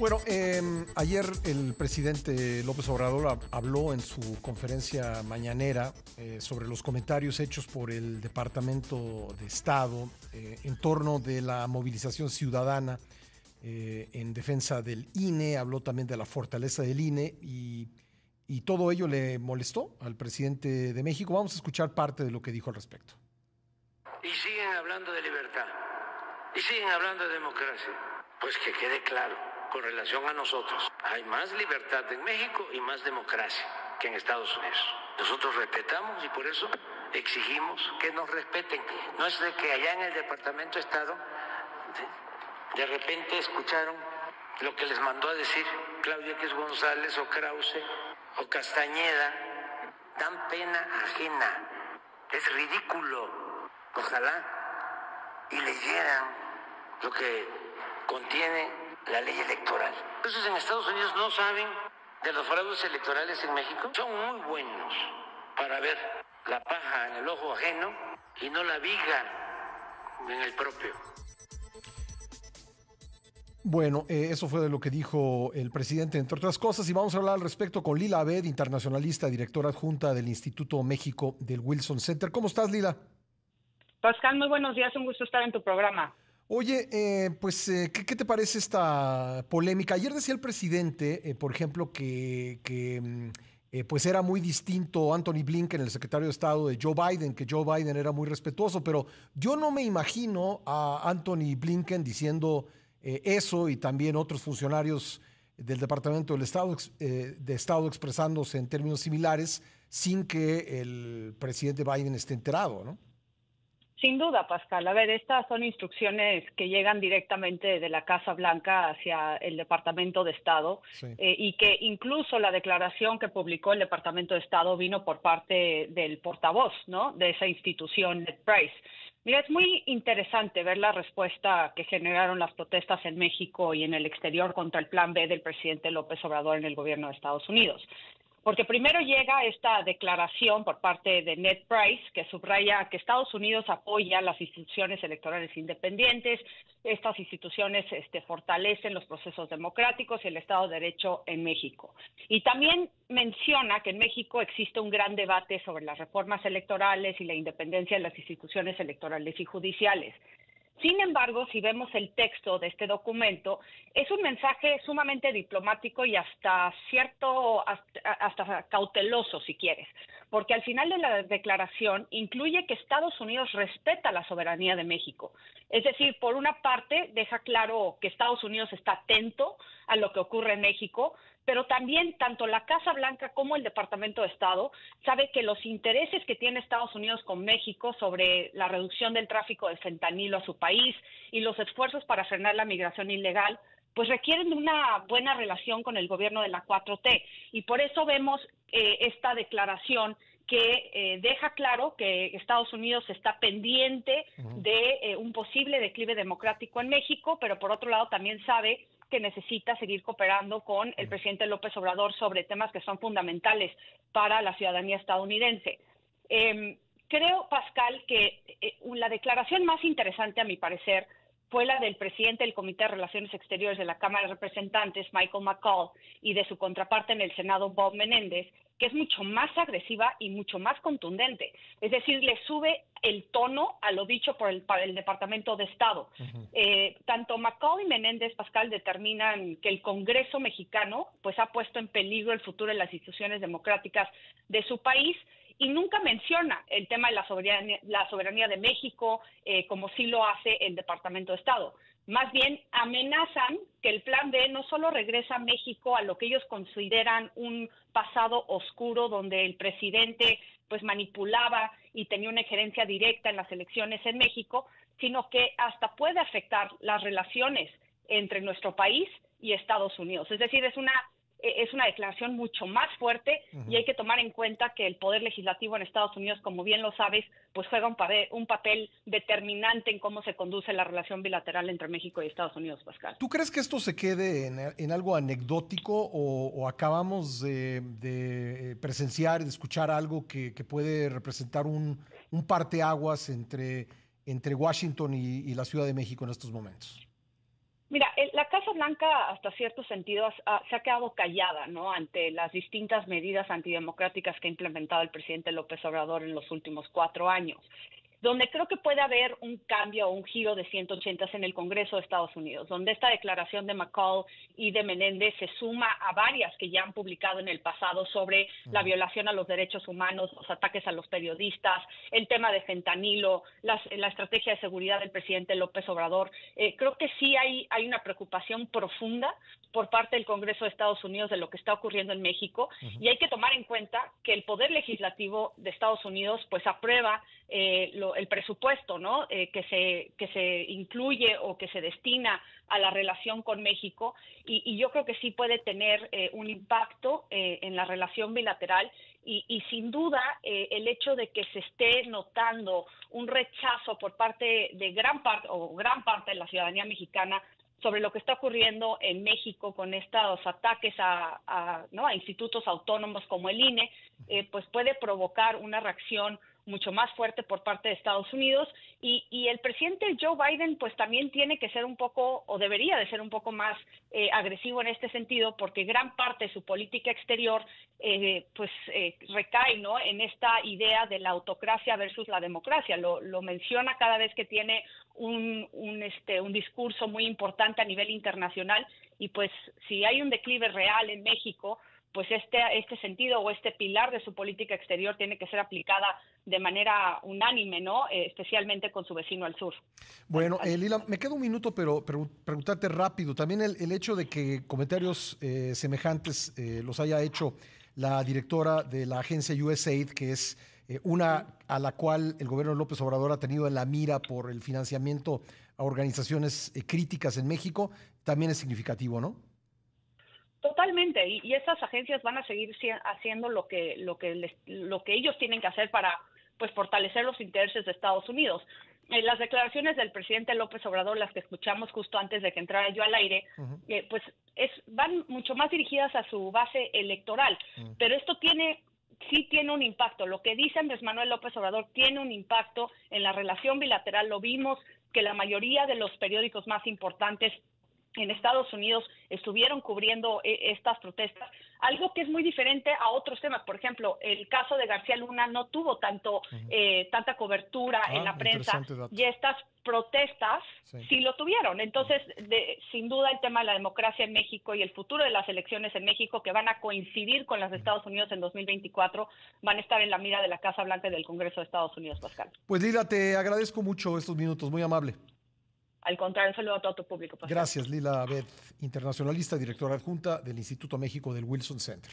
Bueno, em, ayer el presidente López Obrador habló en su conferencia mañanera eh, sobre los comentarios hechos por el Departamento de Estado eh, en torno de la movilización ciudadana eh, en defensa del INE, habló también de la fortaleza del INE y, y todo ello le molestó al presidente de México. Vamos a escuchar parte de lo que dijo al respecto. Y siguen hablando de libertad, y siguen hablando de democracia. Pues que quede claro con relación a nosotros. Hay más libertad en México y más democracia que en Estados Unidos. Nosotros respetamos y por eso exigimos que nos respeten. No es de que allá en el Departamento de Estado de repente escucharon lo que les mandó a decir Claudia X González o Krause o Castañeda. Dan pena ajena. Es ridículo. Ojalá y leyeran lo que contiene la ley electoral. Entonces en Estados Unidos no saben de los fraudes electorales en México. Son muy buenos para ver la paja en el ojo ajeno y no la viga en el propio. Bueno, eh, eso fue de lo que dijo el presidente, entre otras cosas, y vamos a hablar al respecto con Lila Abed, internacionalista, directora adjunta del Instituto México del Wilson Center. ¿Cómo estás, Lila? Pascal, muy buenos días, un gusto estar en tu programa. Oye, eh, pues, eh, ¿qué, te parece esta polémica? Ayer decía el presidente, eh, por ejemplo, que, mm, pues era muy distinto Anthony Blinken, el secretario de Estado de Joe Biden, que Joe Biden era muy respetuoso, pero yo no me imagino a Anthony Blinken diciendo eso y también otros funcionarios del Departamento del Estado, de Estado expresándose en términos similares sin que el presidente Biden esté enterado, ¿no? Sin duda, Pascal. A ver, estas son instrucciones que llegan directamente de la Casa Blanca hacia el Departamento de Estado eh, y que incluso la declaración que publicó el Departamento de Estado vino por parte del portavoz, ¿no? De esa institución, Ned Price. Mira, es muy interesante ver la respuesta que generaron las protestas en México y en el exterior contra el Plan B del presidente López Obrador en el gobierno de Estados Unidos. Porque primero llega esta declaración por parte de Ned Price que subraya que Estados Unidos apoya las instituciones electorales independientes, estas instituciones este, fortalecen los procesos democráticos y el Estado de Derecho en México. Y también menciona que en México existe un gran debate sobre las reformas electorales y la independencia de las instituciones electorales y judiciales. Sin embargo, si vemos el texto de este documento, es un mensaje sumamente diplomático y hasta cierto, hasta, cauteloso, si quieres, porque al final de la declaración incluye que Estados Unidos respeta la soberanía de México. Es decir, por una parte, deja claro que Estados Unidos está atento a lo que ocurre en México, pero también tanto la Casa Blanca como el Departamento de Estado sabe que los intereses que tiene Estados Unidos con México sobre la reducción del tráfico de fentanilo a su país y los esfuerzos para frenar la migración ilegal pues requieren de una buena relación con el gobierno de la 4T. Y por eso vemos eh, esta declaración que eh, deja claro que Estados Unidos está pendiente de eh, un posible declive democrático en México, pero por otro lado también sabe que necesita seguir cooperando con el presidente López Obrador sobre temas que son fundamentales para la ciudadanía estadounidense. Em, creo, Pascal, que eh, la declaración más interesante, a mi parecer, fue la del presidente del Comité de Relaciones Exteriores de la Cámara de Representantes, Michael McCall, y de su contraparte en el Senado, Bob Menéndez, que es mucho más agresiva y mucho más contundente. Es decir, le sube el tono a lo dicho por el, el Departamento de Estado. Eh, tanto McCall y Menéndez Pascal determinan que el Congreso mexicano pues ha puesto en peligro el futuro de las instituciones democráticas de su país y nunca menciona el tema de la soberanía, la soberanía de México, eh, como sí lo hace el Departamento de Estado. Más bien amenazan que el plan B no solo regresa a México a lo que ellos consideran un pasado oscuro donde el presidente pues manipulaba y tenía una injerencia directa en las elecciones en México, sino que hasta puede afectar las relaciones entre nuestro país y Estados Unidos. Es decir, es una es una declaración mucho más fuerte y hay que tomar en cuenta que el poder legislativo en Estados Unidos, como bien lo sabes, pues juega un, papel, un papel determinante en cómo se conduce la relación bilateral entre México y Estados Unidos, Pascal. ¿Tú crees que esto se quede en, algo anecdótico o, acabamos de, presenciar y de escuchar algo que, puede representar un, un parteaguas entre, entre Washington y la Ciudad de México en estos momentos? Mira, la Blanca, hasta cierto sentido, se ha quedado callada ¿no? ante las distintas medidas antidemocráticas que ha implementado el presidente López Obrador en los últimos cuatro años donde creo que puede haber un cambio o un giro de 180 en el Congreso de Estados Unidos, donde esta declaración de McCall y de Menéndez se suma a varias que ya han publicado en el pasado sobre la violación a los derechos humanos, los ataques a los periodistas, el tema de fentanilo, la estrategia de seguridad del presidente López Obrador. Eh, creo que sí hay, hay una preocupación profunda por parte del Congreso de Estados Unidos de lo que está ocurriendo en México y hay que tomar en cuenta que el Poder Legislativo de Estados Unidos pues aprueba eh, el presupuesto ¿no? Eh, que, se, que se incluye o que se destina a la relación con México y, yo creo que sí puede tener eh, un impacto en la relación bilateral y, y sin duda el hecho de que se esté notando un rechazo por parte de gran parte o gran parte de la ciudadanía mexicana sobre lo que está ocurriendo en México con estos ataques a, ¿no? a institutos autónomos como el INE, pues puede provocar una reacción mucho más fuerte por parte de Estados Unidos. Y, y, el presidente Joe Biden pues también tiene que ser un poco o debería de ser un poco más eh, agresivo en este sentido porque gran parte de su política exterior eh, pues eh, recae ¿no? en esta idea de la autocracia versus la democracia. Lo, lo menciona cada vez que tiene un, un, este, un discurso muy importante a nivel internacional. Y pues si hay un declive real en México pues este, este sentido o este pilar de su política exterior tiene que ser aplicada de manera unánime, ¿no? Eh, especialmente con su vecino al sur. Bueno, eh, Lila, me queda un minuto, pero, preguntarte rápido. También el, hecho de que comentarios eh, semejantes los haya hecho la directora de la agencia USAID, que es una a la cual el gobierno de López Obrador ha tenido en la mira por el financiamiento a organizaciones críticas en México, también es significativo, ¿no? Totalmente, y, y, esas agencias van a seguir haciendo lo que lo que lo que ellos tienen que hacer para pues fortalecer los intereses de Estados Unidos. En las declaraciones del presidente López Obrador, las que escuchamos justo antes de que entrara yo al aire, eh, pues es van mucho más dirigidas a su base electoral, pero esto tiene sí tiene un impacto. Lo que dice Andrés Manuel López Obrador tiene un impacto en la relación bilateral. Lo vimos que la mayoría de los periódicos más importantes en Estados Unidos estuvieron cubriendo eh, estas protestas, algo que es muy diferente a otros temas. Por ejemplo, el caso de García Luna no tuvo tanto eh, tanta cobertura en ah, la prensa y estas protestas sí. lo tuvieron. Entonces, de, sin duda, el tema de la democracia en México y el futuro de las elecciones en México, que van a coincidir con las de Estados Unidos en 2024, van a estar en la mira de la Casa Blanca y del Congreso de Estados Unidos, Pascal. Pues Lila, te agradezco mucho estos minutos, muy amable. Al contrario, un saludo a todo tu público. Gracias, Lila Abed, internacionalista, directora adjunta del Instituto México del Wilson Center.